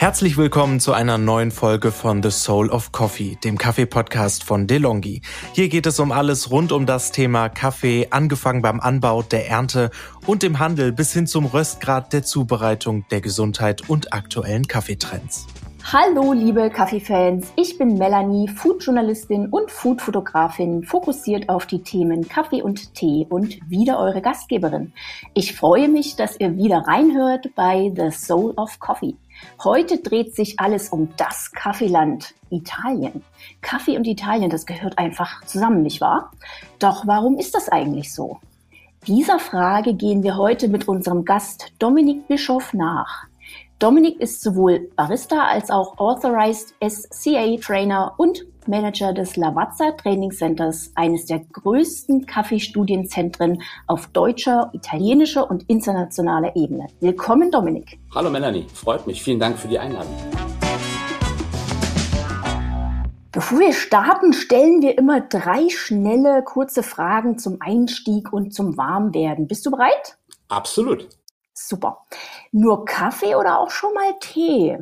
Herzlich willkommen zu einer neuen Folge von The Soul of Coffee, dem Kaffee-Podcast von DeLonghi. Hier geht es um alles rund um das Thema Kaffee, angefangen beim Anbau, der Ernte und dem Handel bis hin zum Röstgrad, der Zubereitung, der Gesundheit und aktuellen Kaffeetrends. Hallo liebe Kaffeefans, ich bin Melanie, Foodjournalistin und Foodfotografin, fokussiert auf die Themen Kaffee und Tee und wieder eure Gastgeberin. Ich freue mich, dass ihr wieder reinhört bei The Soul of Coffee. Heute dreht sich alles um das Kaffeeland Italien. Kaffee und Italien, das gehört einfach zusammen, nicht wahr? Doch warum ist das eigentlich so? Dieser Frage gehen wir heute mit unserem Gast Dominik Bischof nach. Dominik ist sowohl Barista als auch Authorized SCA Trainer und Manager des Lavazza Training Centers, eines der größten Kaffeestudienzentren auf deutscher, italienischer und internationaler Ebene. Willkommen, Dominik. Hallo Melanie, freut mich. Vielen Dank für die Einladung. Bevor wir starten, stellen wir immer drei schnelle, kurze Fragen zum Einstieg und zum Warmwerden. Bist du bereit? Absolut. Super. Nur Kaffee oder auch schon mal Tee?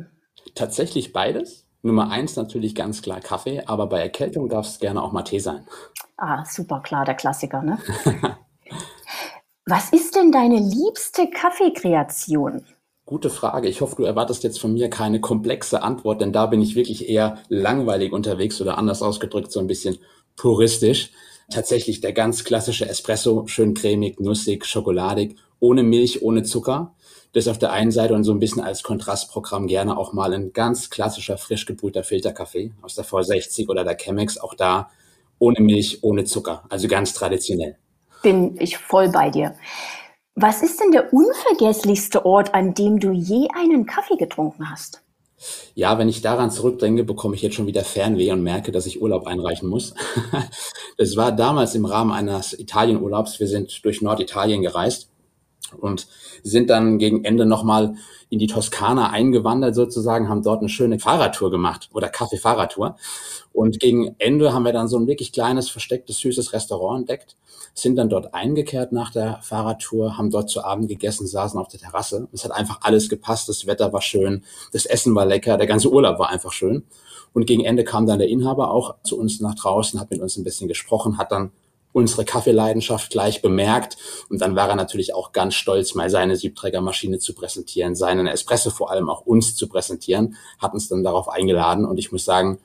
Tatsächlich beides. Nummer eins natürlich ganz klar Kaffee, aber bei Erkältung darf es gerne auch mal Tee sein. Ah, super klar, der Klassiker, ne? Was ist denn deine liebste Kaffeekreation? Gute Frage. Ich hoffe, du erwartest jetzt von mir keine komplexe Antwort, denn da bin ich wirklich eher langweilig unterwegs oder anders ausgedrückt so ein bisschen puristisch. Tatsächlich der ganz klassische Espresso, schön cremig, nussig, schokoladig ohne Milch, ohne Zucker. Das auf der einen Seite und so ein bisschen als Kontrastprogramm gerne auch mal ein ganz klassischer frisch gebrühter Filterkaffee aus der V60 oder der Chemex, auch da ohne Milch, ohne Zucker, also ganz traditionell. Bin ich voll bei dir. Was ist denn der unvergesslichste Ort, an dem du je einen Kaffee getrunken hast? Ja, wenn ich daran zurückdenke, bekomme ich jetzt schon wieder Fernweh und merke, dass ich Urlaub einreichen muss. Es war damals im Rahmen eines Italienurlaubs. Wir sind durch Norditalien gereist und sind dann gegen Ende nochmal in die Toskana eingewandert sozusagen, haben dort eine schöne Fahrradtour gemacht oder Kaffee-Fahrradtour. Und gegen Ende haben wir dann so ein wirklich kleines, verstecktes, süßes Restaurant entdeckt, sind dann dort eingekehrt nach der Fahrradtour, haben dort zu Abend gegessen, saßen auf der Terrasse. Es hat einfach alles gepasst, das Wetter war schön, das Essen war lecker, der ganze Urlaub war einfach schön. Und gegen Ende kam dann der Inhaber auch zu uns nach draußen, hat mit uns ein bisschen gesprochen, hat dann unsere Kaffeeleidenschaft gleich bemerkt. Und dann war er natürlich auch ganz stolz, mal seine Siebträgermaschine zu präsentieren, seinen Espresso vor allem auch uns zu präsentieren, hat uns dann darauf eingeladen. Und ich muss sagen,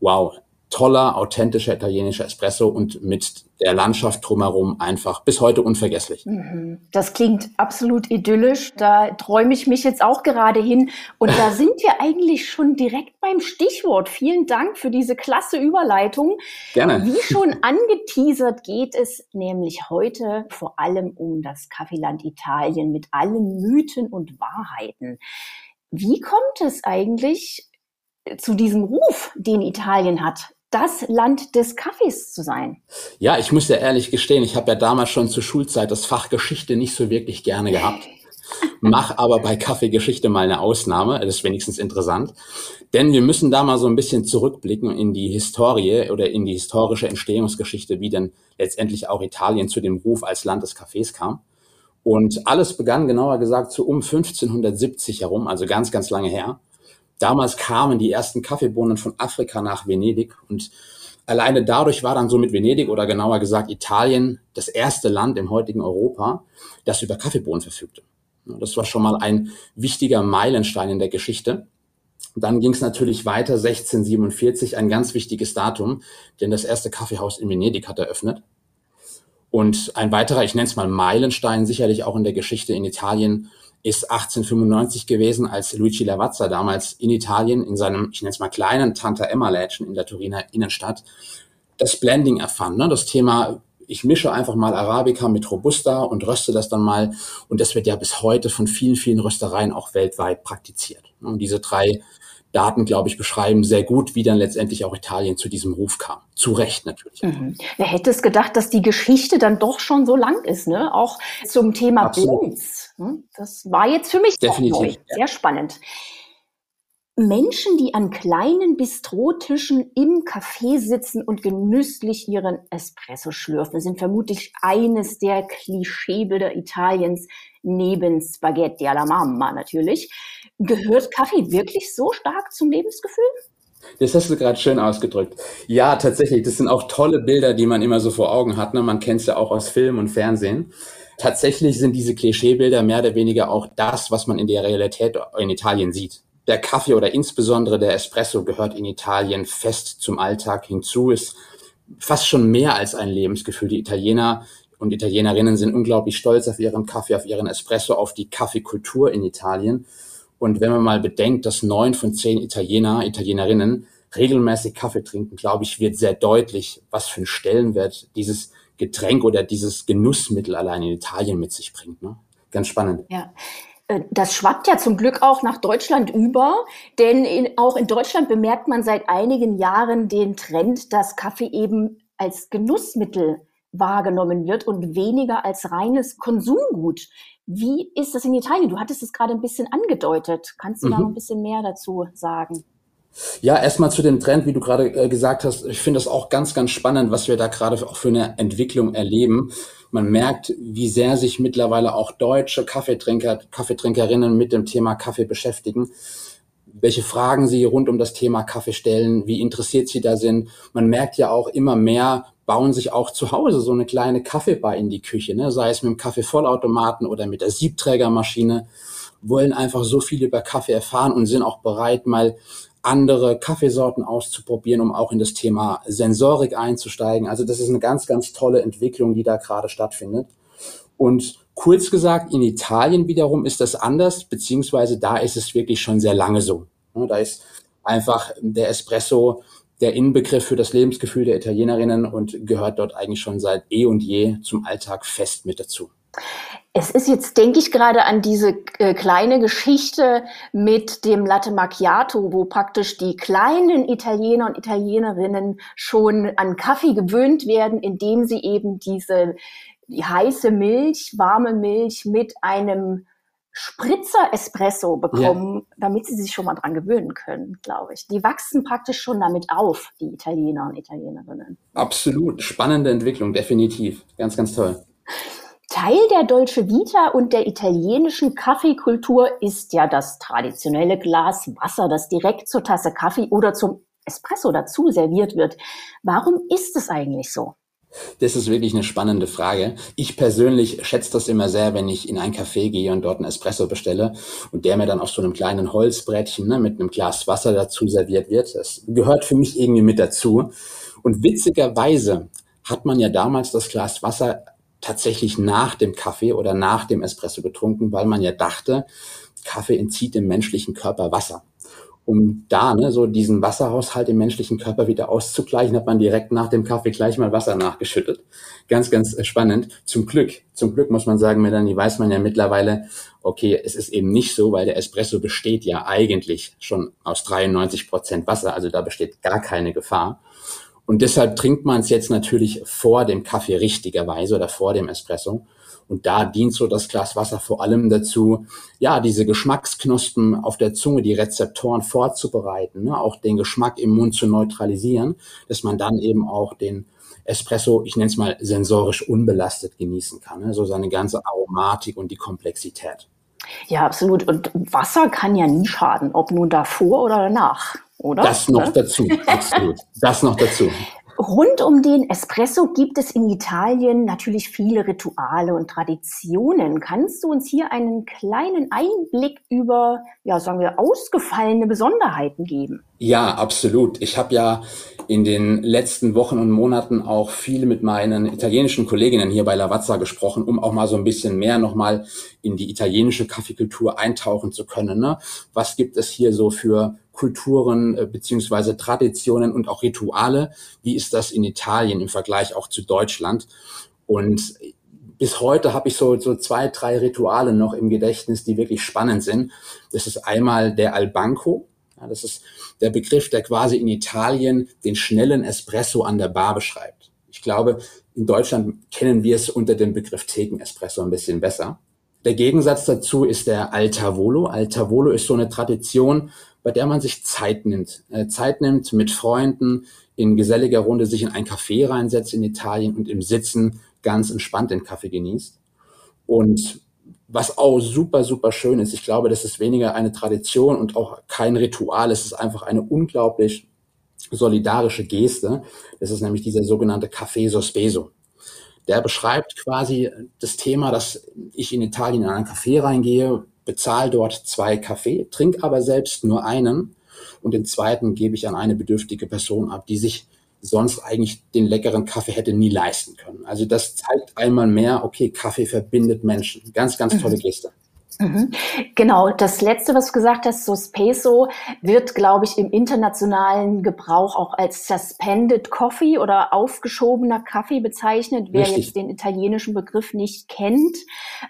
wow, toller, authentischer italienischer Espresso und mit der Landschaft drumherum einfach bis heute unvergesslich. Mhm. Das klingt absolut idyllisch. Da träume ich mich jetzt auch gerade hin. Und da sind wir eigentlich schon direkt beim Stichwort. Vielen Dank für diese klasse Überleitung. Gerne. Wie schon angeteasert geht es nämlich heute vor allem um das Kaffeeland Italien mit allen Mythen und Wahrheiten. Wie kommt es eigentlich zu diesem Ruf, den Italien hat? Das Land des Kaffees zu sein. Ja, ich muss ja ehrlich gestehen, ich habe ja damals schon zur Schulzeit das Fach Geschichte nicht so wirklich gerne gehabt. Mach aber bei Kaffeegeschichte mal eine Ausnahme, das ist wenigstens interessant. Denn wir müssen da mal so ein bisschen zurückblicken in die Historie oder in die historische Entstehungsgeschichte, wie denn letztendlich auch Italien zu dem Ruf als Land des Kaffees kam. Und alles begann genauer gesagt so um 1570 herum, also ganz, ganz lange her. Damals kamen die ersten Kaffeebohnen von Afrika nach Venedig und alleine dadurch war dann so mit Venedig oder genauer gesagt Italien das erste Land im heutigen Europa, das über Kaffeebohnen verfügte. Das war schon mal ein wichtiger Meilenstein in der Geschichte. Dann ging es natürlich weiter, 1647, ein ganz wichtiges Datum, denn das erste Kaffeehaus in Venedig hat eröffnet. Und ein weiterer, ich nenne es mal Meilenstein, sicherlich auch in der Geschichte in Italien, ist 1895 gewesen, als Luigi Lavazza damals in Italien in seinem, ich nenne es mal kleinen Tanta Emma Lädchen in der Turiner Innenstadt das Blending erfand. Ne? Das Thema, ich mische einfach mal Arabica mit Robusta und röste das dann mal. Und das wird ja bis heute von vielen, vielen Röstereien auch weltweit praktiziert. Und diese drei Daten, glaube ich, beschreiben sehr gut, wie dann letztendlich auch Italien zu diesem Ruf kam. Zu Recht natürlich. Mhm. Wer hätte es gedacht, dass die Geschichte dann doch schon so lang ist, ne? Auch zum Thema Blends. Hm? Das war jetzt für mich Definitiv, neu. Sehr ja. spannend. Menschen, die an kleinen Bistrotischen im Café sitzen und genüsslich ihren Espresso schlürfen, sind vermutlich eines der Klischeebilder Italiens neben Spaghetti alla Mamma natürlich. Gehört Kaffee wirklich so stark zum Lebensgefühl? Das hast du gerade schön ausgedrückt. Ja, tatsächlich. Das sind auch tolle Bilder, die man immer so vor Augen hat. Ne? Man kennt es ja auch aus Film und Fernsehen. Tatsächlich sind diese Klischeebilder mehr oder weniger auch das, was man in der Realität in Italien sieht. Der Kaffee oder insbesondere der Espresso gehört in Italien fest zum Alltag hinzu, ist fast schon mehr als ein Lebensgefühl. Die Italiener und Italienerinnen sind unglaublich stolz auf ihren Kaffee, auf ihren Espresso, auf die Kaffeekultur in Italien. Und wenn man mal bedenkt, dass neun von zehn Italiener, Italienerinnen regelmäßig Kaffee trinken, glaube ich, wird sehr deutlich, was für einen Stellenwert dieses Getränk oder dieses Genussmittel allein in Italien mit sich bringt. Ne? Ganz spannend. Ja. Äh, das schwappt ja zum Glück auch nach Deutschland über, denn in, auch in Deutschland bemerkt man seit einigen Jahren den Trend, dass Kaffee eben als Genussmittel wahrgenommen wird und weniger als reines Konsumgut. Wie ist das in Italien? Du hattest es gerade ein bisschen angedeutet. Kannst du mhm. da noch ein bisschen mehr dazu sagen? Ja, erstmal zu dem Trend, wie du gerade äh, gesagt hast. Ich finde das auch ganz, ganz spannend, was wir da gerade auch für eine Entwicklung erleben. Man merkt, wie sehr sich mittlerweile auch deutsche Kaffeetrinker, Kaffeetrinkerinnen mit dem Thema Kaffee beschäftigen welche Fragen sie rund um das Thema Kaffee stellen, wie interessiert sie da sind. Man merkt ja auch immer mehr, bauen sich auch zu Hause so eine kleine Kaffeebar in die Küche, ne? sei es mit dem Kaffeevollautomaten oder mit der Siebträgermaschine, wollen einfach so viel über Kaffee erfahren und sind auch bereit, mal andere Kaffeesorten auszuprobieren, um auch in das Thema Sensorik einzusteigen. Also das ist eine ganz, ganz tolle Entwicklung, die da gerade stattfindet. Und kurz gesagt, in Italien wiederum ist das anders, beziehungsweise da ist es wirklich schon sehr lange so. Da ist einfach der Espresso der Inbegriff für das Lebensgefühl der Italienerinnen und gehört dort eigentlich schon seit eh und je zum Alltag fest mit dazu. Es ist jetzt, denke ich, gerade an diese äh, kleine Geschichte mit dem Latte Macchiato, wo praktisch die kleinen Italiener und Italienerinnen schon an Kaffee gewöhnt werden, indem sie eben diese die heiße Milch, warme Milch mit einem Spritzer Espresso bekommen, ja. damit sie sich schon mal dran gewöhnen können, glaube ich. Die wachsen praktisch schon damit auf, die Italiener und Italienerinnen. Absolut. Spannende Entwicklung, definitiv. Ganz, ganz toll. Teil der Dolce Vita und der italienischen Kaffeekultur ist ja das traditionelle Glas Wasser, das direkt zur Tasse Kaffee oder zum Espresso dazu serviert wird. Warum ist es eigentlich so? Das ist wirklich eine spannende Frage. Ich persönlich schätze das immer sehr, wenn ich in ein Café gehe und dort einen Espresso bestelle und der mir dann auf so einem kleinen Holzbrettchen ne, mit einem Glas Wasser dazu serviert wird. Das gehört für mich irgendwie mit dazu. Und witzigerweise hat man ja damals das Glas Wasser tatsächlich nach dem Kaffee oder nach dem Espresso getrunken, weil man ja dachte, Kaffee entzieht dem menschlichen Körper Wasser um da ne, so diesen Wasserhaushalt im menschlichen Körper wieder auszugleichen, hat man direkt nach dem Kaffee gleich mal Wasser nachgeschüttet. Ganz, ganz spannend. Zum Glück, zum Glück muss man sagen, Melanie, weiß man ja mittlerweile, okay, es ist eben nicht so, weil der Espresso besteht ja eigentlich schon aus 93 Prozent Wasser, also da besteht gar keine Gefahr. Und deshalb trinkt man es jetzt natürlich vor dem Kaffee richtigerweise oder vor dem Espresso. Und da dient so das Glas Wasser vor allem dazu, ja, diese Geschmacksknospen auf der Zunge, die Rezeptoren vorzubereiten, ne, auch den Geschmack im Mund zu neutralisieren, dass man dann eben auch den Espresso, ich nenne es mal sensorisch unbelastet genießen kann, ne, so seine ganze Aromatik und die Komplexität. Ja, absolut. Und Wasser kann ja nie schaden, ob nun davor oder danach, oder? Das noch ja? dazu, absolut. Das noch dazu. Rund um den Espresso gibt es in Italien natürlich viele Rituale und Traditionen. Kannst du uns hier einen kleinen Einblick über, ja, sagen wir, ausgefallene Besonderheiten geben? Ja, absolut. Ich habe ja in den letzten Wochen und Monaten auch viel mit meinen italienischen Kolleginnen hier bei Lavazza gesprochen, um auch mal so ein bisschen mehr nochmal in die italienische Kaffeekultur eintauchen zu können. Ne? Was gibt es hier so für Kulturen äh, beziehungsweise Traditionen und auch Rituale. Wie ist das in Italien im Vergleich auch zu Deutschland? Und bis heute habe ich so, so zwei, drei Rituale noch im Gedächtnis, die wirklich spannend sind. Das ist einmal der Albanco. Ja, das ist der Begriff, der quasi in Italien den schnellen Espresso an der Bar beschreibt. Ich glaube, in Deutschland kennen wir es unter dem Begriff Theken-Espresso ein bisschen besser. Der Gegensatz dazu ist der Altavolo. Altavolo ist so eine Tradition, bei der man sich Zeit nimmt. Äh, Zeit nimmt mit Freunden, in geselliger Runde sich in ein Café reinsetzt in Italien und im Sitzen ganz entspannt den Kaffee genießt. Und was auch super, super schön ist. Ich glaube, das ist weniger eine Tradition und auch kein Ritual. Es ist einfach eine unglaublich solidarische Geste. Das ist nämlich dieser sogenannte Café Sospeso. Der beschreibt quasi das Thema, dass ich in Italien in einen Café reingehe, bezahle dort zwei Kaffee, trinke aber selbst nur einen und den zweiten gebe ich an eine bedürftige Person ab, die sich sonst eigentlich den leckeren Kaffee hätte nie leisten können. Also das zeigt einmal mehr, okay, Kaffee verbindet Menschen. Ganz, ganz tolle mhm. Geste. Mhm. Genau, das letzte, was du gesagt hast, so Suspeso, wird, glaube ich, im internationalen Gebrauch auch als Suspended Coffee oder aufgeschobener Kaffee bezeichnet. Wer Richtig. jetzt den italienischen Begriff nicht kennt,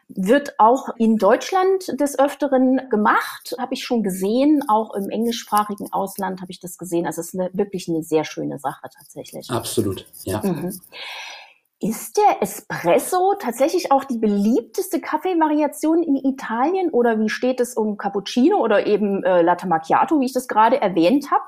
wird auch in Deutschland des Öfteren gemacht, habe ich schon gesehen. Auch im englischsprachigen Ausland habe ich das gesehen. Also es ist eine, wirklich eine sehr schöne Sache tatsächlich. Absolut, ja. Mhm. Ist der Espresso tatsächlich auch die beliebteste Kaffeevariation in Italien oder wie steht es um Cappuccino oder eben äh, Latte Macchiato, wie ich das gerade erwähnt habe?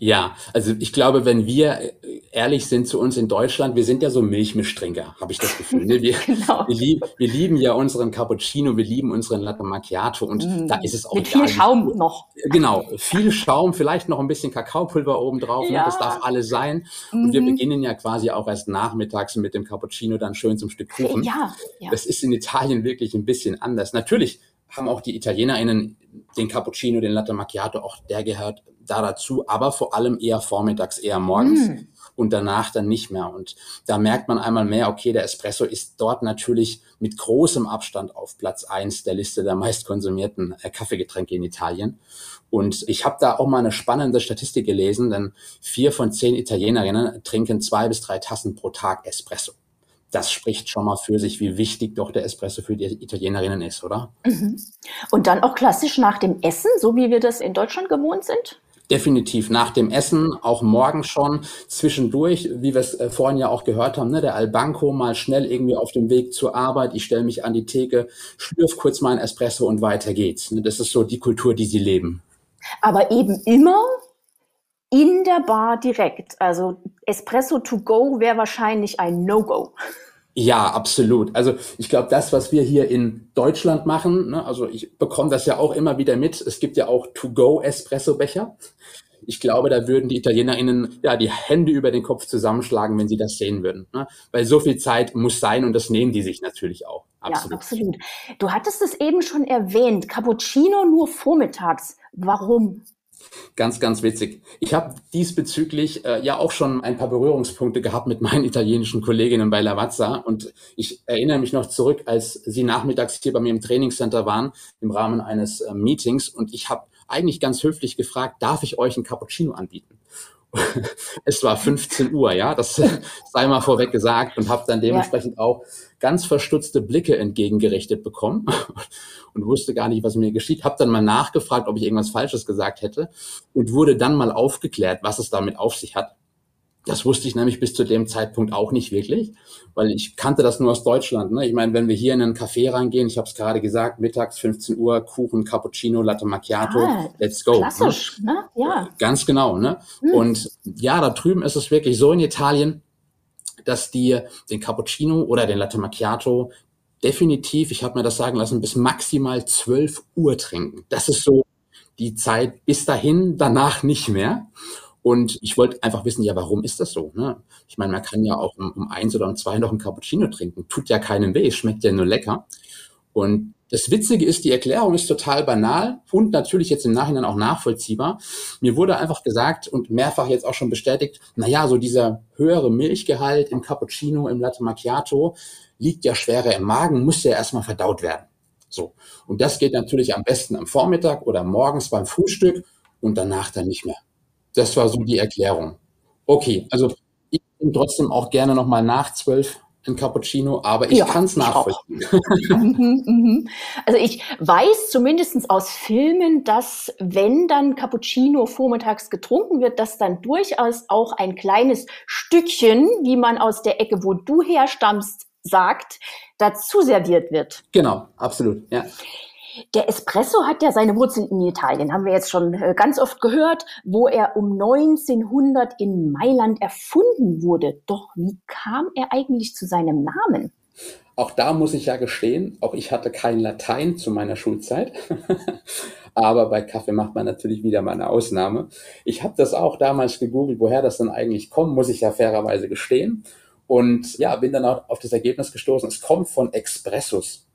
Ja, also ich glaube, wenn wir äh, ehrlich sind zu uns in Deutschland, wir sind ja so Milchmischtrinker, habe ich das Gefühl. Ne? Wir, genau. wir, lieb, wir, lieben ja unseren Cappuccino, wir lieben unseren Latte Macchiato und mm. da ist es auch Mit egal. viel Schaum noch. Genau, viel Schaum, vielleicht noch ein bisschen Kakaopulver oben drauf, ja. ne? das darf alles sein. Und wir mhm. beginnen ja quasi auch erst nachmittags mit dem Cappuccino dann schön zum Stück Kuchen. Ja, ja. Das ist in Italien wirklich ein bisschen anders. Natürlich haben auch die ItalienerInnen den Cappuccino, den Latte Macchiato, auch der gehört da dazu, aber vor allem eher vormittags, eher morgens mm. Und danach dann nicht mehr. Und da merkt man einmal mehr, okay, der Espresso ist dort natürlich mit großem Abstand auf Platz eins der Liste der meistkonsumierten äh, Kaffeegetränke in Italien. Und ich habe da auch mal eine spannende Statistik gelesen, denn vier von zehn Italienerinnen trinken zwei bis drei Tassen pro Tag Espresso das spricht schon mal für sich, wie wichtig doch der Espresso für die Italienerinnen ist, oder? Mhm. Und dann auch klassisch nach dem Essen, so wie wir das in Deutschland gewohnt sind? Definitiv nach dem Essen, auch morgen schon, zwischendurch, wie wir es äh, vorhin ja auch gehört haben, ne, der Albanco mal schnell irgendwie auf dem Weg zur Arbeit, ich stelle mich an die Theke, schlürf kurz ein Espresso und weiter geht's. Ne, das ist so die Kultur, die sie leben. Aber eben immer in der Bar direkt. Also Espresso to go wäre wahrscheinlich ein No-Go. Ja, absolut. Also ich glaube, das, was wir hier in Deutschland machen, ne, also ich bekomme das ja auch immer wieder mit. Es gibt ja auch To-Go-Espresso-Becher. Ich glaube, da würden die ItalienerInnen ja die Hände über den Kopf zusammenschlagen, wenn sie das sehen würden. Ne? Weil so viel Zeit muss sein und das nehmen die sich natürlich auch. Absolut. Ja, absolut. Du hattest es eben schon erwähnt. Cappuccino nur vormittags. Warum? Ganz, ganz witzig. Ich habe diesbezüglich äh, ja auch schon ein paar Berührungspunkte gehabt mit meinen italienischen Kolleginnen bei Lavazza und ich erinnere mich noch zurück, als sie nachmittags hier bei mir im Trainingscenter waren im Rahmen eines äh, Meetings und ich habe eigentlich ganz höflich gefragt, darf ich euch ein Cappuccino anbieten? es war 15 Uhr, ja, das sei mal vorweg gesagt und habe dann dementsprechend ja. auch ganz verstutzte Blicke entgegengerichtet bekommen und wusste gar nicht, was mir geschieht. Habe dann mal nachgefragt, ob ich irgendwas Falsches gesagt hätte und wurde dann mal aufgeklärt, was es damit auf sich hat. Das wusste ich nämlich bis zu dem Zeitpunkt auch nicht wirklich, weil ich kannte das nur aus Deutschland. Ne? Ich meine, wenn wir hier in einen Café reingehen, ich habe es gerade gesagt, mittags 15 Uhr, Kuchen, Cappuccino, Latte Macchiato, ah, let's go. Ne? Klassisch, ne? ne? Ja. Ganz genau. Ne? Hm. Und ja, da drüben ist es wirklich so in Italien, dass die den Cappuccino oder den Latte Macchiato definitiv, ich habe mir das sagen lassen, bis maximal 12 Uhr trinken. Das ist so die Zeit bis dahin, danach nicht mehr. Und ich wollte einfach wissen, ja, warum ist das so? Ne? Ich meine, man kann ja auch um, um eins oder um zwei noch ein Cappuccino trinken. Tut ja keinen weh, schmeckt ja nur lecker. Und das Witzige ist, die Erklärung ist total banal und natürlich jetzt im Nachhinein auch nachvollziehbar. Mir wurde einfach gesagt und mehrfach jetzt auch schon bestätigt, na ja, so dieser höhere Milchgehalt im Cappuccino, im Latte Macchiato liegt ja schwerer im Magen, muss ja erstmal verdaut werden. So. Und das geht natürlich am besten am Vormittag oder morgens beim Frühstück und danach dann nicht mehr. Das war so die Erklärung. Okay, also ich bin trotzdem auch gerne nochmal nach zwölf ein Cappuccino, aber ich ja, kann es nachvollziehen. Mhm, mhm. Also ich weiß zumindest aus Filmen, dass wenn dann Cappuccino vormittags getrunken wird, dass dann durchaus auch ein kleines Stückchen, wie man aus der Ecke, wo du herstammst, sagt, dazu serviert wird. Genau, absolut, ja. Der Espresso hat ja seine Wurzeln in Italien, haben wir jetzt schon äh, ganz oft gehört, wo er um 1900 in Mailand erfunden wurde. Doch wie kam er eigentlich zu seinem Namen? Auch da muss ich ja gestehen, auch ich hatte kein Latein zu meiner Schulzeit. Aber bei Kaffee macht man natürlich wieder mal eine Ausnahme. Ich habe das auch damals gegoogelt, woher das dann eigentlich kommt, muss ich ja fairerweise gestehen. Und ja, bin dann auch auf das Ergebnis gestoßen. Es kommt von Expressus.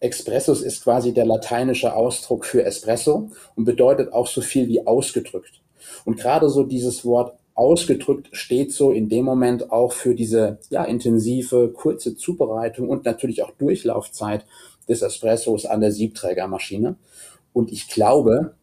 Expressus ist quasi der lateinische Ausdruck für Espresso und bedeutet auch so viel wie ausgedrückt. Und gerade so dieses Wort ausgedrückt steht so in dem Moment auch für diese ja, intensive, kurze Zubereitung und natürlich auch Durchlaufzeit des Espressos an der Siebträgermaschine. Und ich glaube,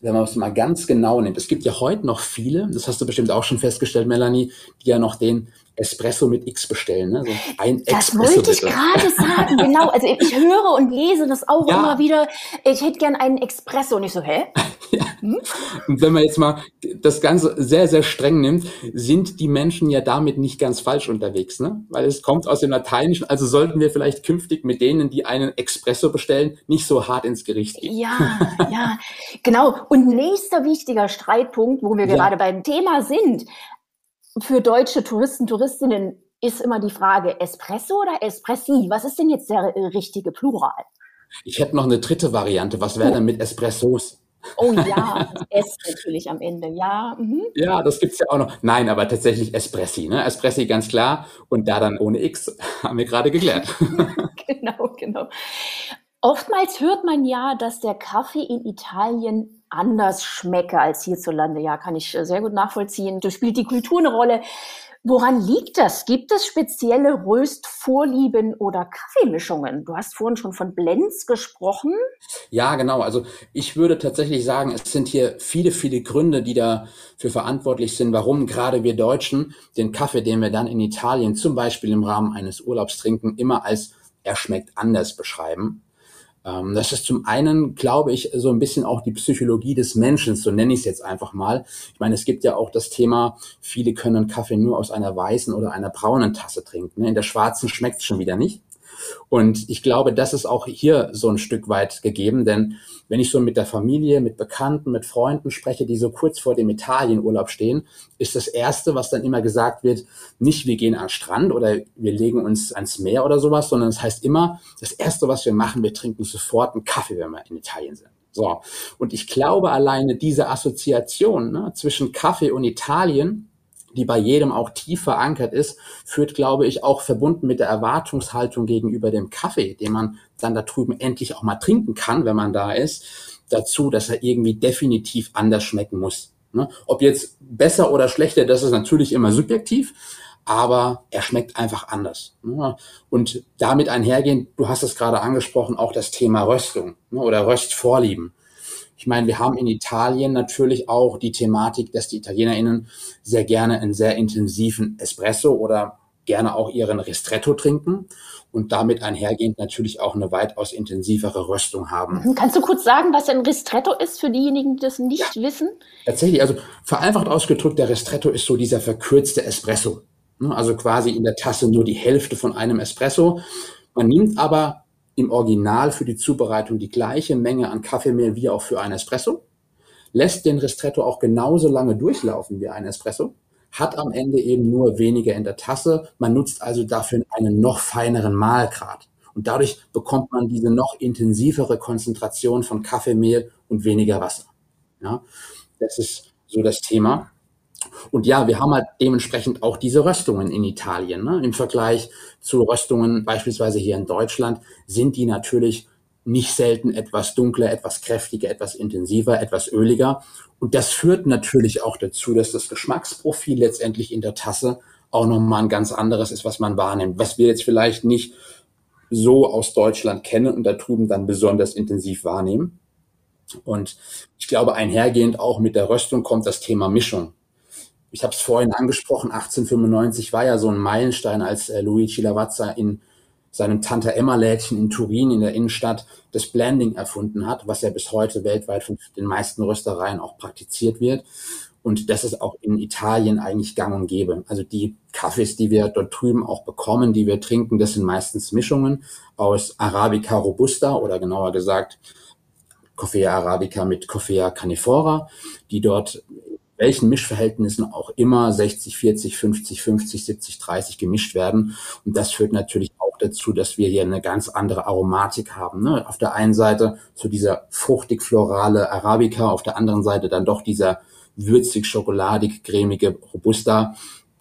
wenn man es mal ganz genau nimmt, es gibt ja heute noch viele, das hast du bestimmt auch schon festgestellt, Melanie, die ja noch den Espresso mit X bestellen. Ne? So ein das Espresso wollte ich gerade sagen, genau. Also ich höre und lese das auch ja. immer wieder. Ich hätte gern einen Espresso. Und ich so, hä? Ja. Hm? Und wenn man jetzt mal das Ganze sehr, sehr streng nimmt, sind die Menschen ja damit nicht ganz falsch unterwegs, ne? Weil es kommt aus dem Lateinischen, also sollten wir vielleicht künftig mit denen, die einen Espresso bestellen, nicht so hart ins Gericht gehen. Ja, ja, genau. Und nächster wichtiger Streitpunkt, wo wir ja. gerade beim Thema sind, für deutsche Touristen, Touristinnen ist immer die Frage Espresso oder Espressi? Was ist denn jetzt der äh, richtige Plural? Ich hätte noch eine dritte Variante. Was wäre oh. denn mit Espressos? Oh ja, S natürlich am Ende, ja. Mhm. Ja, das gibt es ja auch noch. Nein, aber tatsächlich Espressi, ne? Espressi ganz klar und da dann ohne X, haben wir gerade geklärt. genau, genau. Oftmals hört man ja, dass der Kaffee in Italien anders schmecke als hierzulande. Ja, kann ich äh, sehr gut nachvollziehen. Da spielt die Kultur eine Rolle. Woran liegt das? Gibt es spezielle Röstvorlieben oder Kaffeemischungen? Du hast vorhin schon von Blends gesprochen. Ja, genau. Also ich würde tatsächlich sagen, es sind hier viele, viele Gründe, die dafür verantwortlich sind, warum gerade wir Deutschen den Kaffee, den wir dann in Italien zum Beispiel im Rahmen eines Urlaubs trinken, immer als er schmeckt anders beschreiben. Ähm, das ist zum einen, glaube ich, so ein bisschen auch die Psychologie des Menschen, so nenne ich es jetzt einfach mal. Ich meine, es gibt ja auch das Thema, viele können Kaffee nur aus einer weißen oder einer braunen Tasse trinken. Ne? In der schwarzen schmeckt es schon wieder nicht. Und ich glaube, das ist auch hier so ein Stück weit gegeben, denn wenn ich so mit der Familie, mit Bekannten, mit Freunden spreche, die so kurz vor dem Italienurlaub stehen, ist das Erste, was dann immer gesagt wird, nicht wir gehen an den Strand oder wir legen uns ans Meer oder sowas, sondern es das heißt immer, das Erste, was wir machen, wir trinken sofort einen Kaffee, wenn wir in Italien sind. So. Und ich glaube alleine diese Assoziation ne, zwischen Kaffee und Italien, die bei jedem auch tief verankert ist, führt, glaube ich, auch verbunden mit der Erwartungshaltung gegenüber dem Kaffee, den man dann da drüben endlich auch mal trinken kann, wenn man da ist, dazu, dass er irgendwie definitiv anders schmecken muss. Ne? Ob jetzt besser oder schlechter, das ist natürlich immer subjektiv, aber er schmeckt einfach anders. Ne? Und damit einhergehend, du hast es gerade angesprochen, auch das Thema Röstung ne? oder Röstvorlieben. Ich meine, wir haben in Italien natürlich auch die Thematik, dass die ItalienerInnen sehr gerne einen sehr intensiven Espresso oder gerne auch ihren Ristretto trinken und damit einhergehend natürlich auch eine weitaus intensivere Röstung haben. Mhm. Kannst du kurz sagen, was ein Ristretto ist für diejenigen, die das nicht ja, wissen? Tatsächlich, also vereinfacht ausgedrückt, der Ristretto ist so dieser verkürzte Espresso. Ne? Also quasi in der Tasse nur die Hälfte von einem Espresso. Man nimmt aber im Original für die Zubereitung die gleiche Menge an Kaffeemehl wie auch für einen Espresso, lässt den Ristretto auch genauso lange durchlaufen wie ein Espresso, hat am Ende eben nur weniger in der Tasse. Man nutzt also dafür einen noch feineren Mahlgrad. Und dadurch bekommt man diese noch intensivere Konzentration von Kaffeemehl und weniger Wasser. Ja, das ist so das Thema. Und ja, wir haben halt dementsprechend auch diese Röstungen in Italien. Ne? Im Vergleich zu Röstungen beispielsweise hier in Deutschland sind die natürlich nicht selten etwas dunkler, etwas kräftiger, etwas intensiver, etwas öliger. Und das führt natürlich auch dazu, dass das Geschmacksprofil letztendlich in der Tasse auch nochmal ein ganz anderes ist, was man wahrnimmt, was wir jetzt vielleicht nicht so aus Deutschland kennen und da drüben dann besonders intensiv wahrnehmen. Und ich glaube, einhergehend auch mit der Röstung kommt das Thema Mischung ich habe es vorhin angesprochen, 1895 war ja so ein Meilenstein, als äh, Luigi Lavazza in seinem Tante Emma Lädchen in Turin in der Innenstadt das Blending erfunden hat, was ja bis heute weltweit von den meisten Röstereien auch praktiziert wird. Und das ist auch in Italien eigentlich gang und gäbe. Also die Kaffees, die wir dort drüben auch bekommen, die wir trinken, das sind meistens Mischungen aus Arabica Robusta oder genauer gesagt Coffea Arabica mit Coffea Canifora, die dort welchen Mischverhältnissen auch immer 60, 40, 50, 50, 70, 30 gemischt werden. Und das führt natürlich auch dazu, dass wir hier eine ganz andere Aromatik haben. Ne? Auf der einen Seite so dieser fruchtig-florale Arabica, auf der anderen Seite dann doch dieser würzig, schokoladig, cremige Robusta.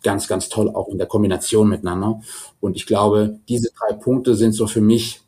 Ganz, ganz toll auch in der Kombination miteinander. Und ich glaube, diese drei Punkte sind so für mich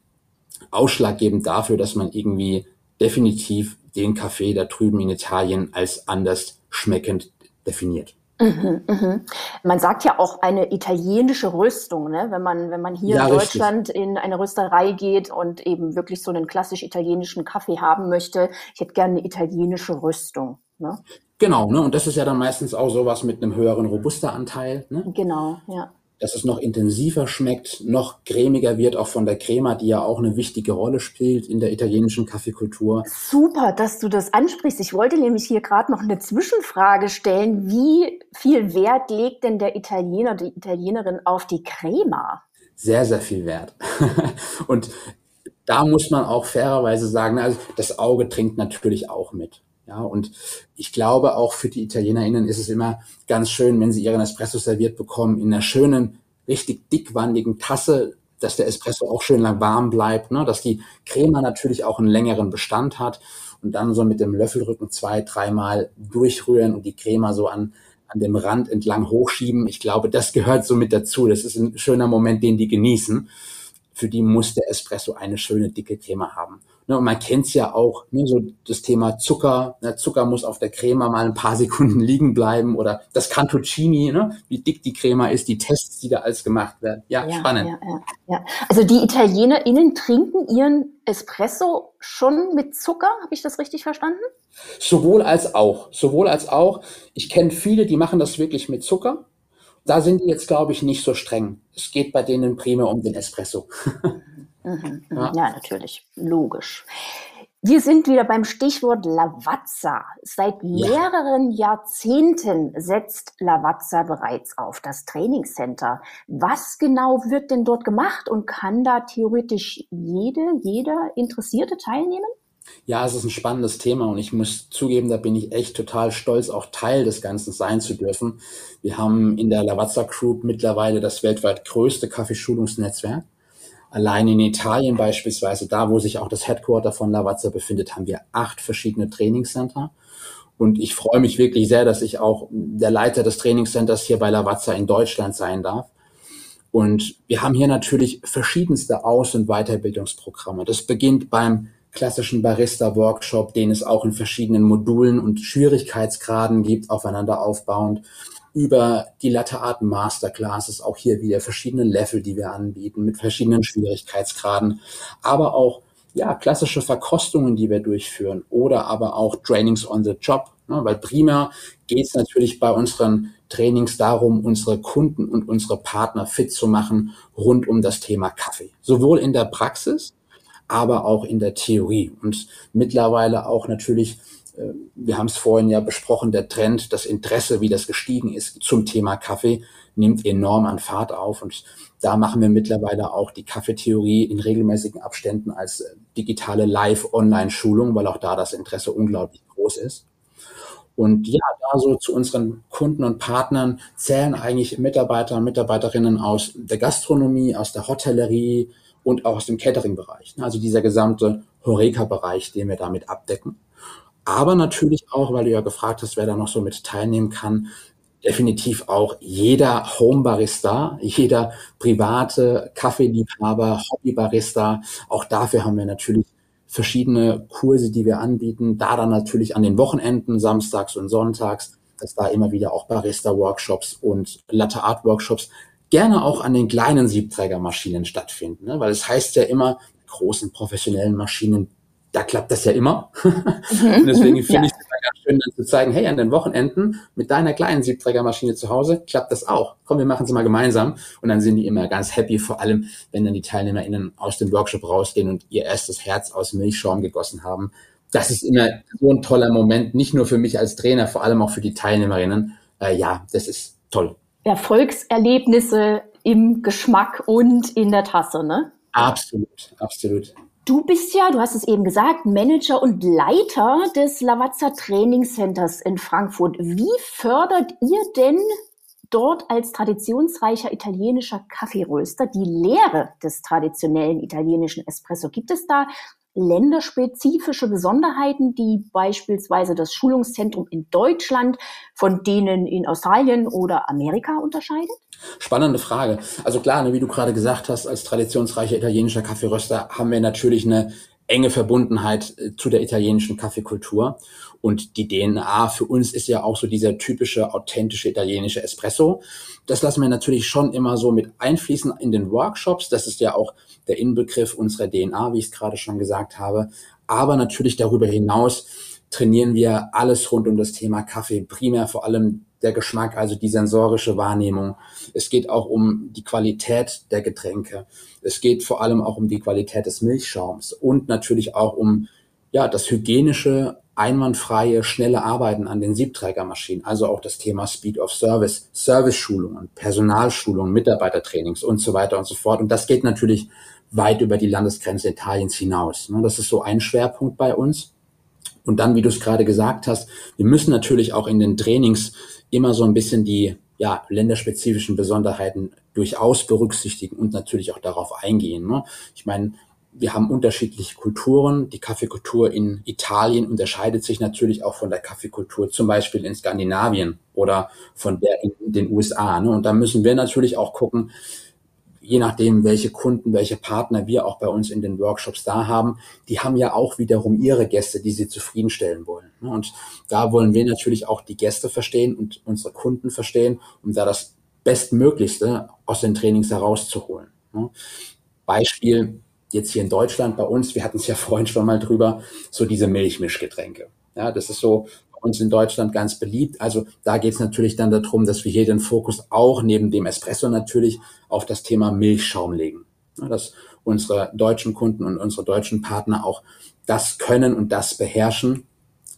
ausschlaggebend dafür, dass man irgendwie definitiv den Kaffee da drüben in Italien als anders schmeckend definiert. Mhm, mhm. Man sagt ja auch eine italienische Röstung, ne? wenn man wenn man hier ja, in Deutschland richtig. in eine Rösterei geht und eben wirklich so einen klassisch italienischen Kaffee haben möchte. Ich hätte gerne eine italienische Röstung. Ne? Genau, ne? und das ist ja dann meistens auch sowas mit einem höheren Robusta-Anteil. Ne? Genau, ja dass es noch intensiver schmeckt, noch cremiger wird, auch von der Crema, die ja auch eine wichtige Rolle spielt in der italienischen Kaffeekultur. Super, dass du das ansprichst. Ich wollte nämlich hier gerade noch eine Zwischenfrage stellen. Wie viel Wert legt denn der Italiener, die Italienerin auf die Crema? Sehr, sehr viel Wert. Und da muss man auch fairerweise sagen, also das Auge trinkt natürlich auch mit. Ja, und ich glaube auch für die ItalienerInnen ist es immer ganz schön, wenn sie ihren Espresso serviert bekommen in einer schönen, richtig dickwandigen Tasse, dass der Espresso auch schön lang warm bleibt, ne? dass die Crema natürlich auch einen längeren Bestand hat und dann so mit dem Löffelrücken zwei, dreimal durchrühren und die Crema so an, an dem Rand entlang hochschieben. Ich glaube, das gehört so mit dazu. Das ist ein schöner Moment, den die genießen. Für die muss der Espresso eine schöne dicke Crema haben. Ne, und man kennt es ja auch, ne, so das Thema Zucker. Ne, Zucker muss auf der Crema mal ein paar Sekunden liegen bleiben oder das Cantuccini, ne, wie dick die Crema ist, die Tests, die da alles gemacht werden. Ja, ja spannend. Ja, ja, ja. Also die ItalienerInnen trinken ihren Espresso schon mit Zucker, habe ich das richtig verstanden? Sowohl als auch. Sowohl als auch. Ich kenne viele, die machen das wirklich mit Zucker. Da sind die jetzt, glaube ich, nicht so streng. Es geht bei denen primär um den Espresso. Mhm, mhm, ja. ja, natürlich, logisch. Wir sind wieder beim Stichwort Lavazza. Seit mehreren ja. Jahrzehnten setzt Lavazza bereits auf das Trainingscenter. Was genau wird denn dort gemacht und kann da theoretisch jede, jeder Interessierte teilnehmen? Ja, es ist ein spannendes Thema und ich muss zugeben, da bin ich echt total stolz, auch Teil des Ganzen sein zu dürfen. Wir haben in der Lavazza Group mittlerweile das weltweit größte Kaffeeschulungsnetzwerk. Allein in Italien beispielsweise, da wo sich auch das Headquarter von Lavazza befindet, haben wir acht verschiedene Trainingscenter. Und ich freue mich wirklich sehr, dass ich auch der Leiter des Trainingscenters hier bei Lavazza in Deutschland sein darf. Und wir haben hier natürlich verschiedenste Aus- und Weiterbildungsprogramme. Das beginnt beim klassischen Barista-Workshop, den es auch in verschiedenen Modulen und Schwierigkeitsgraden gibt, aufeinander aufbauend über die Latte Art Masterclasses, auch hier wieder verschiedene Level, die wir anbieten, mit verschiedenen Schwierigkeitsgraden, aber auch ja, klassische Verkostungen, die wir durchführen oder aber auch Trainings on the Job, ne, weil prima geht es natürlich bei unseren Trainings darum, unsere Kunden und unsere Partner fit zu machen rund um das Thema Kaffee. Sowohl in der Praxis, aber auch in der Theorie und mittlerweile auch natürlich wir haben es vorhin ja besprochen, der Trend, das Interesse, wie das gestiegen ist zum Thema Kaffee, nimmt enorm an Fahrt auf. Und da machen wir mittlerweile auch die Kaffeetheorie in regelmäßigen Abständen als äh, digitale Live-Online-Schulung, weil auch da das Interesse unglaublich groß ist. Und ja, da so zu unseren Kunden und Partnern zählen eigentlich Mitarbeiter und Mitarbeiterinnen aus der Gastronomie, aus der Hotellerie und auch aus dem Catering-Bereich. Also dieser gesamte Horeca-Bereich, den wir damit abdecken. Aber natürlich auch, weil du ja gefragt hast, wer da noch so mit teilnehmen kann, definitiv auch jeder Homebarista, jeder private Kaffeeliebhaber, Hobbybarista. Auch dafür haben wir natürlich verschiedene Kurse, die wir anbieten. Da dann natürlich an den Wochenenden, samstags und sonntags, dass da immer wieder auch Barista-Workshops und Latte Art-Workshops gerne auch an den kleinen Siebträgermaschinen stattfinden. Ne? Weil es heißt ja immer, großen professionellen Maschinen da klappt das ja immer. und deswegen finde ja. ich es ganz schön, dann zu zeigen, hey, an den Wochenenden mit deiner kleinen Siebträgermaschine zu Hause klappt das auch. Komm, wir machen es mal gemeinsam. Und dann sind die immer ganz happy, vor allem, wenn dann die TeilnehmerInnen aus dem Workshop rausgehen und ihr erstes Herz aus Milchschaum gegossen haben. Das ist immer so ein toller Moment, nicht nur für mich als Trainer, vor allem auch für die TeilnehmerInnen. Äh, ja, das ist toll. Erfolgserlebnisse im Geschmack und in der Tasse, ne? Absolut, absolut. Du bist ja, du hast es eben gesagt, Manager und Leiter des Lavazza Training Centers in Frankfurt. Wie fördert ihr denn dort als traditionsreicher italienischer Kaffeeröster die Lehre des traditionellen italienischen Espresso? Gibt es da länderspezifische Besonderheiten, die beispielsweise das Schulungszentrum in Deutschland von denen in Australien oder Amerika unterscheidet? Spannende Frage. Also klar, ne, wie du gerade gesagt hast, als traditionsreicher italienischer Kaffeeröster haben wir natürlich eine enge Verbundenheit äh, zu der italienischen Kaffeekultur. Und die DNA für uns ist ja auch so dieser typische, authentische italienische Espresso. Das lassen wir natürlich schon immer so mit einfließen in den Workshops. Das ist ja auch der Inbegriff unserer DNA, wie ich es gerade schon gesagt habe. Aber natürlich darüber hinaus trainieren wir alles rund um das Thema Kaffee, primär vor allem der Geschmack, also die sensorische Wahrnehmung. Es geht auch um die Qualität der Getränke. Es geht vor allem auch um die Qualität des Milchschaums und natürlich auch um ja, das hygienische, einwandfreie, schnelle Arbeiten an den Siebträgermaschinen. Also auch das Thema Speed of Service, Service-Schulungen, Personalschulungen, Mitarbeitertrainings und so weiter und so fort. Und das geht natürlich weit über die Landesgrenze Italiens hinaus. Das ist so ein Schwerpunkt bei uns. Und dann, wie du es gerade gesagt hast, wir müssen natürlich auch in den Trainings immer so ein bisschen die ja, länderspezifischen Besonderheiten durchaus berücksichtigen und natürlich auch darauf eingehen. Ne? Ich meine, wir haben unterschiedliche Kulturen. Die Kaffeekultur in Italien unterscheidet sich natürlich auch von der Kaffeekultur zum Beispiel in Skandinavien oder von der in den USA. Ne? Und da müssen wir natürlich auch gucken, je nachdem, welche Kunden, welche Partner wir auch bei uns in den Workshops da haben, die haben ja auch wiederum ihre Gäste, die sie zufriedenstellen wollen. Ne? Und da wollen wir natürlich auch die Gäste verstehen und unsere Kunden verstehen, um da das Bestmöglichste aus den Trainings herauszuholen. Ne? Beispiel jetzt hier in Deutschland bei uns, wir hatten es ja vorhin schon mal drüber, so diese Milchmischgetränke. Ja, das ist so uns in Deutschland ganz beliebt. Also da geht es natürlich dann darum, dass wir hier den Fokus auch neben dem Espresso natürlich auf das Thema Milchschaum legen. Dass unsere deutschen Kunden und unsere deutschen Partner auch das können und das beherrschen,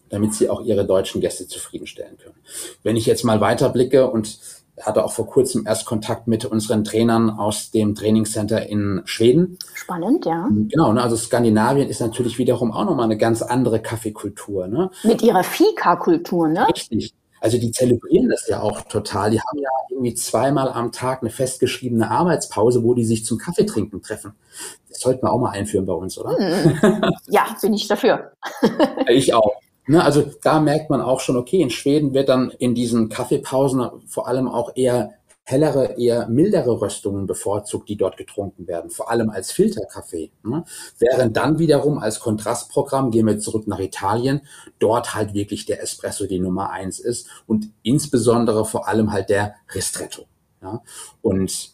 damit sie auch ihre deutschen Gäste zufriedenstellen können. Wenn ich jetzt mal weiterblicke und hatte auch vor kurzem erst Kontakt mit unseren Trainern aus dem Trainingscenter in Schweden. Spannend, ja. Genau, ne, also Skandinavien ist natürlich wiederum auch nochmal eine ganz andere Kaffeekultur. Ne? Mit ihrer Fika-Kultur, ne? Richtig. Also die zelebrieren das ja auch total. Die haben ja irgendwie zweimal am Tag eine festgeschriebene Arbeitspause, wo die sich zum Kaffeetrinken treffen. Das sollten wir auch mal einführen bei uns, oder? Hm. Ja, bin ich dafür. ich auch. Ne, also da merkt man auch schon, okay, in Schweden wird dann in diesen Kaffeepausen vor allem auch eher hellere, eher mildere Röstungen bevorzugt, die dort getrunken werden, vor allem als Filterkaffee. Ne? Während dann wiederum als Kontrastprogramm gehen wir zurück nach Italien, dort halt wirklich der Espresso die Nummer eins ist und insbesondere vor allem halt der Ristretto. Ja? Und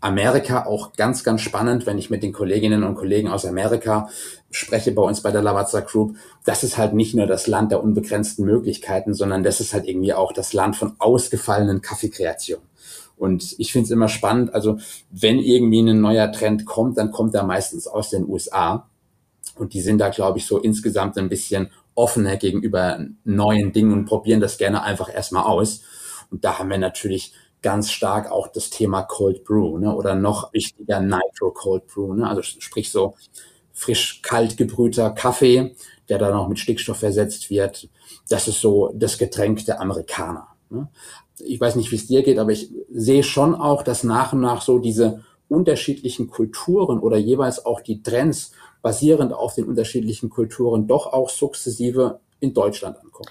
Amerika auch ganz, ganz spannend, wenn ich mit den Kolleginnen und Kollegen aus Amerika spreche bei uns bei der Lavazza Group. Das ist halt nicht nur das Land der unbegrenzten Möglichkeiten, sondern das ist halt irgendwie auch das Land von ausgefallenen Kaffeekreationen. Und ich finde es immer spannend, also wenn irgendwie ein neuer Trend kommt, dann kommt er meistens aus den USA. Und die sind da, glaube ich, so insgesamt ein bisschen offener gegenüber neuen Dingen und probieren das gerne einfach erstmal aus. Und da haben wir natürlich ganz stark auch das Thema Cold Brew ne? oder noch wichtiger Nitro Cold Brew. Ne? Also sprich so frisch kalt gebrühter Kaffee, der dann noch mit Stickstoff versetzt wird. Das ist so das Getränk der Amerikaner. Ne? Ich weiß nicht, wie es dir geht, aber ich sehe schon auch, dass nach und nach so diese unterschiedlichen Kulturen oder jeweils auch die Trends basierend auf den unterschiedlichen Kulturen doch auch sukzessive in Deutschland ankommen.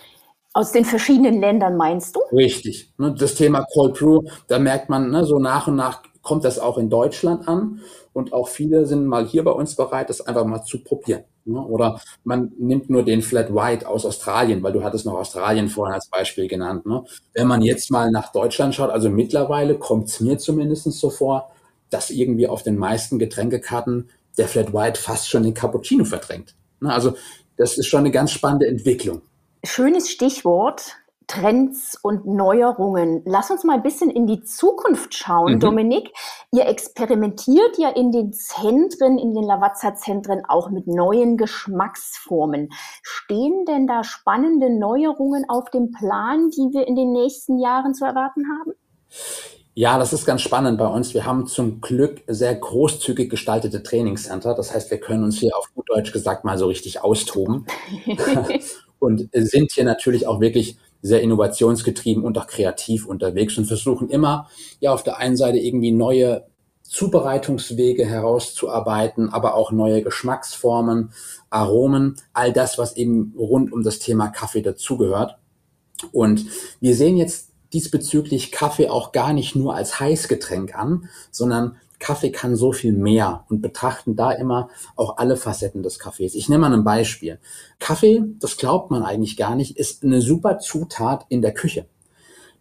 Aus den verschiedenen Ländern meinst du? Richtig. Ne, das Thema Cold Brew, da merkt man, ne, so nach und nach kommt das auch in Deutschland an. Und auch viele sind mal hier bei uns bereit, das einfach mal zu probieren. Ne? Oder man nimmt nur den Flat White aus Australien, weil du hattest noch Australien vorhin als Beispiel genannt. Wenn man jetzt mal nach Deutschland schaut, also mittlerweile kommt es mir zumindest so vor, dass irgendwie auf den meisten Getränkekarten der Flat White fast schon den Cappuccino verdrängt. Also das ist schon eine ganz spannende Entwicklung. Schönes Stichwort. Trends und Neuerungen. Lass uns mal ein bisschen in die Zukunft schauen, mhm. Dominik. Ihr experimentiert ja in den Zentren, in den Lavazza-Zentren auch mit neuen Geschmacksformen. Stehen denn da spannende Neuerungen auf dem Plan, die wir in den nächsten Jahren zu erwarten haben? Ja, das ist ganz spannend bei uns. Wir haben zum Glück sehr großzügig gestaltete Trainingscenter. Das heißt, wir können uns hier auf gut Deutsch gesagt mal so richtig austoben und sind hier natürlich auch wirklich sehr innovationsgetrieben und auch kreativ unterwegs und versuchen immer, ja, auf der einen Seite irgendwie neue Zubereitungswege herauszuarbeiten, aber auch neue Geschmacksformen, Aromen, all das, was eben rund um das Thema Kaffee dazugehört. Und wir sehen jetzt diesbezüglich Kaffee auch gar nicht nur als Heißgetränk an, sondern Kaffee kann so viel mehr und betrachten da immer auch alle Facetten des Kaffees. Ich nehme mal ein Beispiel. Kaffee, das glaubt man eigentlich gar nicht, ist eine super Zutat in der Küche.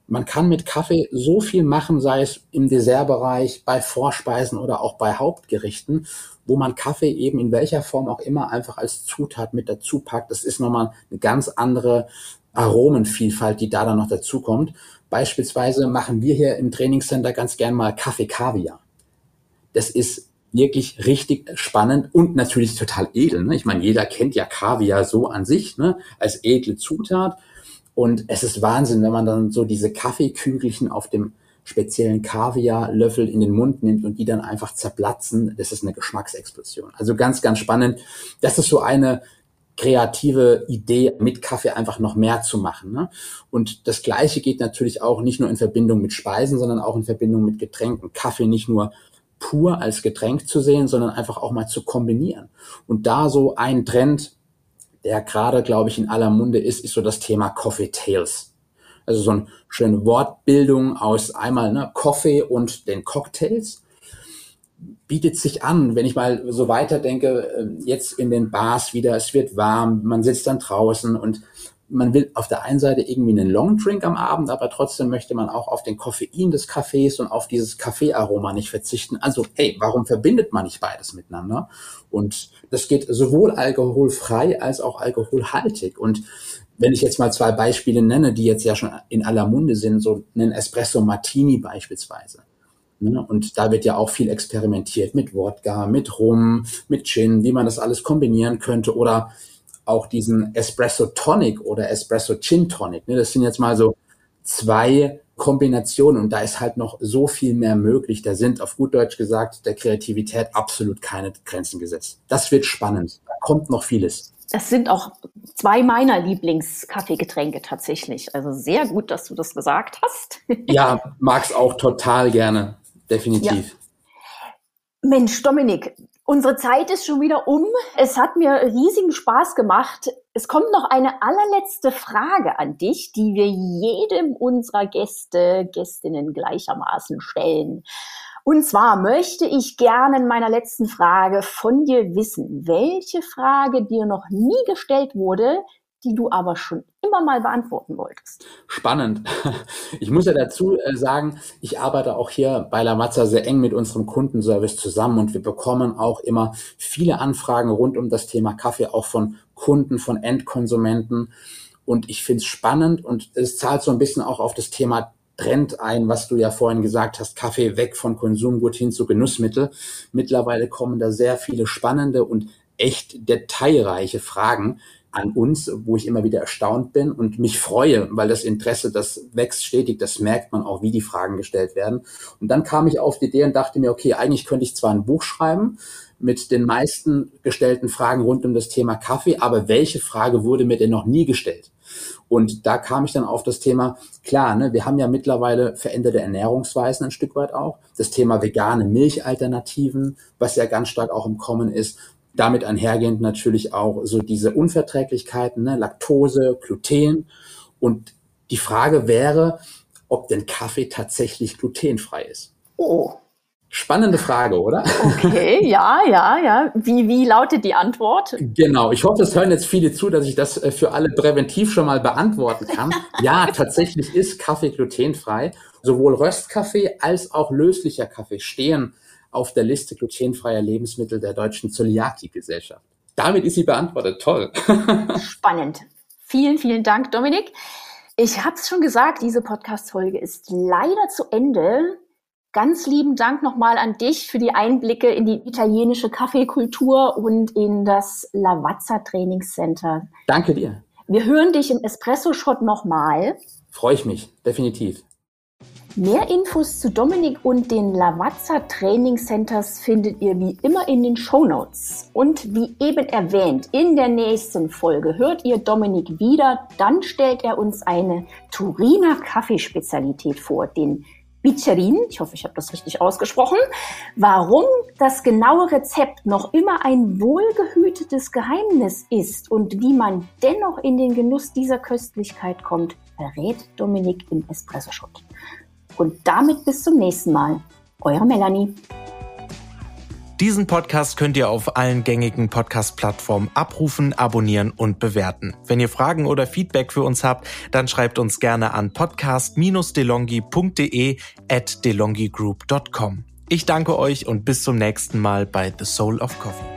Man kann mit Kaffee so viel machen, sei es im Dessertbereich, bei Vorspeisen oder auch bei Hauptgerichten, wo man Kaffee eben in welcher Form auch immer einfach als Zutat mit dazu packt. Das ist nochmal eine ganz andere Aromenvielfalt, die da dann noch dazu kommt. Beispielsweise machen wir hier im Trainingscenter ganz gern mal Kaffee Kaviar. Das ist wirklich richtig spannend und natürlich total edel. Ne? Ich meine, jeder kennt ja Kaviar so an sich ne? als edle Zutat. Und es ist Wahnsinn, wenn man dann so diese Kaffeekügelchen auf dem speziellen Kaviarlöffel in den Mund nimmt und die dann einfach zerplatzen. Das ist eine Geschmacksexplosion. Also ganz, ganz spannend. Das ist so eine kreative Idee, mit Kaffee einfach noch mehr zu machen. Ne? Und das Gleiche geht natürlich auch nicht nur in Verbindung mit Speisen, sondern auch in Verbindung mit Getränken. Kaffee nicht nur pur als Getränk zu sehen, sondern einfach auch mal zu kombinieren. Und da so ein Trend, der gerade, glaube ich, in aller Munde ist, ist so das Thema Coffee Tales. Also so eine schöne Wortbildung aus einmal ne, Coffee und den Cocktails bietet sich an, wenn ich mal so weiterdenke, ähm, jetzt in den Bars wieder, es wird warm, man sitzt dann draußen und man will auf der einen Seite irgendwie einen Long Drink am Abend, aber trotzdem möchte man auch auf den Koffein des Kaffees und auf dieses Kaffeearoma nicht verzichten. Also, hey, warum verbindet man nicht beides miteinander? Und das geht sowohl alkoholfrei als auch alkoholhaltig. Und wenn ich jetzt mal zwei Beispiele nenne, die jetzt ja schon in aller Munde sind, so einen Espresso Martini beispielsweise. Ne? Und da wird ja auch viel experimentiert mit Wodka, mit Rum, mit Gin, wie man das alles kombinieren könnte oder auch diesen Espresso Tonic oder Espresso Gin Tonic. Ne? Das sind jetzt mal so zwei Kombinationen und da ist halt noch so viel mehr möglich. Da sind auf gut Deutsch gesagt der Kreativität absolut keine Grenzen gesetzt. Das wird spannend. Da kommt noch vieles. Das sind auch zwei meiner Lieblingskaffeegetränke tatsächlich. Also sehr gut, dass du das gesagt hast. ja, mag's auch total gerne. Definitiv. Ja. Mensch, Dominik, unsere Zeit ist schon wieder um. Es hat mir riesigen Spaß gemacht. Es kommt noch eine allerletzte Frage an dich, die wir jedem unserer Gäste, Gästinnen gleichermaßen stellen. Und zwar möchte ich gerne in meiner letzten Frage von dir wissen, welche Frage dir noch nie gestellt wurde, die du aber schon immer mal beantworten wolltest. Spannend. Ich muss ja dazu äh, sagen, ich arbeite auch hier bei Lavazza sehr eng mit unserem Kundenservice zusammen und wir bekommen auch immer viele Anfragen rund um das Thema Kaffee, auch von Kunden, von Endkonsumenten. Und ich finde es spannend und es zahlt so ein bisschen auch auf das Thema Trend ein, was du ja vorhin gesagt hast, Kaffee weg von Konsumgut hin zu Genussmittel. Mittlerweile kommen da sehr viele spannende und echt detailreiche Fragen, an uns, wo ich immer wieder erstaunt bin und mich freue, weil das Interesse, das wächst stetig, das merkt man auch, wie die Fragen gestellt werden. Und dann kam ich auf die Idee und dachte mir, okay, eigentlich könnte ich zwar ein Buch schreiben mit den meisten gestellten Fragen rund um das Thema Kaffee, aber welche Frage wurde mir denn noch nie gestellt? Und da kam ich dann auf das Thema, klar, ne, wir haben ja mittlerweile veränderte Ernährungsweisen ein Stück weit auch. Das Thema vegane Milchalternativen, was ja ganz stark auch im Kommen ist damit einhergehend natürlich auch so diese Unverträglichkeiten, ne, Laktose, Gluten. Und die Frage wäre, ob denn Kaffee tatsächlich glutenfrei ist. Oh. Spannende Frage, oder? Okay, ja, ja, ja. Wie, wie lautet die Antwort? Genau, ich hoffe, es hören jetzt viele zu, dass ich das äh, für alle präventiv schon mal beantworten kann. Ja, tatsächlich ist Kaffee glutenfrei. Sowohl Röstkaffee als auch löslicher Kaffee stehen auf der Liste glutenfreier Lebensmittel der Deutschen Zöliakie-Gesellschaft. Damit ist sie beantwortet. Toll. Spannend. Vielen, vielen Dank, Dominik. Ich habe es schon gesagt, diese Podcast-Folge ist leider zu Ende. Ganz lieben Dank nochmal an dich für die Einblicke in die italienische Kaffeekultur und in das Lavazza Trainingscenter. Danke dir. Wir hören dich im Espresso-Shot nochmal. Freue ich mich, definitiv. Mehr Infos zu Dominik und den Lavazza Training Centers findet ihr wie immer in den Show Notes. Und wie eben erwähnt, in der nächsten Folge hört ihr Dominik wieder. Dann stellt er uns eine Turiner Kaffeespezialität vor, den Bicerin, ich hoffe, ich habe das richtig ausgesprochen, warum das genaue Rezept noch immer ein wohlgehütetes Geheimnis ist und wie man dennoch in den Genuss dieser Köstlichkeit kommt, verrät Dominik im Espresso-Shot. Und damit bis zum nächsten Mal. Eure Melanie. Diesen Podcast könnt ihr auf allen gängigen Podcast-Plattformen abrufen, abonnieren und bewerten. Wenn ihr Fragen oder Feedback für uns habt, dann schreibt uns gerne an podcast-delongi.de at delongigroup.com. Ich danke euch und bis zum nächsten Mal bei The Soul of Coffee.